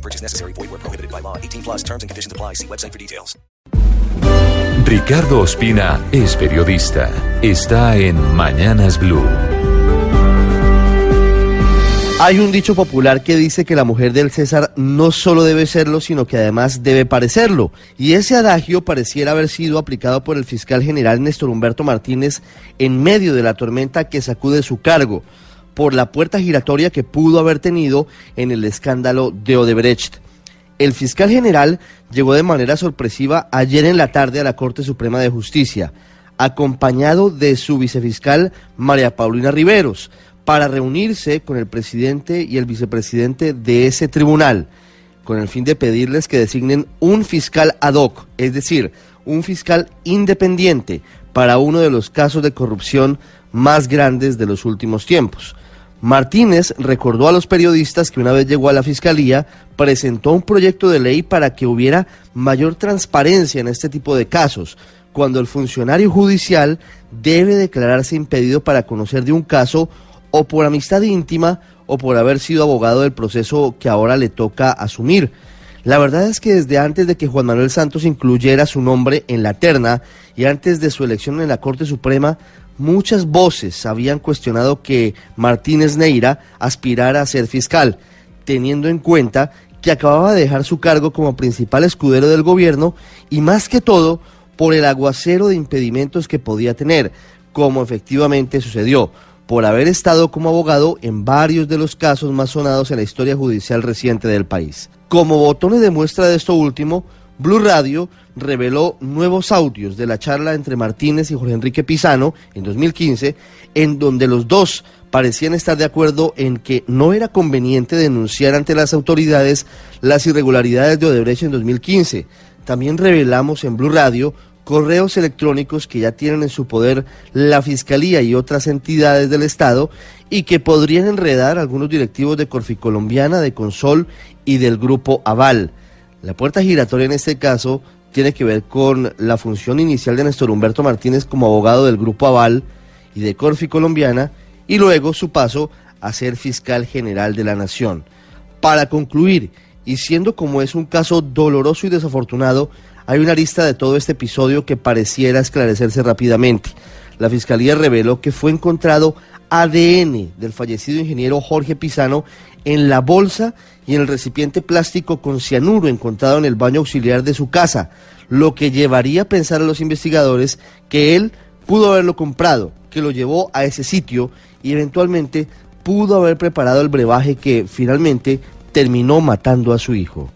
No purchase necessary. Void where prohibited by law. 18 plus terms and conditions apply. See website for details. Ricardo Ospina es periodista. Está en Mañanas Blue. Hay un dicho popular que dice que la mujer del César no solo debe serlo, sino que además debe parecerlo. Y ese adagio pareciera haber sido aplicado por el fiscal general Néstor Humberto Martínez en medio de la tormenta que sacude su cargo por la puerta giratoria que pudo haber tenido en el escándalo de Odebrecht. El fiscal general llegó de manera sorpresiva ayer en la tarde a la Corte Suprema de Justicia, acompañado de su vicefiscal María Paulina Riveros, para reunirse con el presidente y el vicepresidente de ese tribunal, con el fin de pedirles que designen un fiscal ad hoc, es decir, un fiscal independiente para uno de los casos de corrupción más grandes de los últimos tiempos. Martínez recordó a los periodistas que una vez llegó a la fiscalía, presentó un proyecto de ley para que hubiera mayor transparencia en este tipo de casos, cuando el funcionario judicial debe declararse impedido para conocer de un caso o por amistad íntima o por haber sido abogado del proceso que ahora le toca asumir. La verdad es que desde antes de que Juan Manuel Santos incluyera su nombre en la terna y antes de su elección en la Corte Suprema, muchas voces habían cuestionado que Martínez Neira aspirara a ser fiscal, teniendo en cuenta que acababa de dejar su cargo como principal escudero del gobierno y más que todo por el aguacero de impedimentos que podía tener, como efectivamente sucedió por haber estado como abogado en varios de los casos más sonados en la historia judicial reciente del país. Como botones de muestra de esto último, Blue Radio reveló nuevos audios de la charla entre Martínez y Jorge Enrique Pizano en 2015, en donde los dos parecían estar de acuerdo en que no era conveniente denunciar ante las autoridades las irregularidades de Odebrecht en 2015. También revelamos en Blue Radio correos electrónicos que ya tienen en su poder la Fiscalía y otras entidades del Estado y que podrían enredar algunos directivos de Corficolombiana, de Consol y del Grupo Aval. La puerta giratoria en este caso tiene que ver con la función inicial de Néstor Humberto Martínez como abogado del Grupo Aval y de Corficolombiana y luego su paso a ser fiscal general de la Nación. Para concluir, y siendo como es un caso doloroso y desafortunado, hay una lista de todo este episodio que pareciera esclarecerse rápidamente. La Fiscalía reveló que fue encontrado ADN del fallecido ingeniero Jorge Pisano en la bolsa y en el recipiente plástico con cianuro encontrado en el baño auxiliar de su casa, lo que llevaría a pensar a los investigadores que él pudo haberlo comprado, que lo llevó a ese sitio y eventualmente pudo haber preparado el brebaje que finalmente terminó matando a su hijo.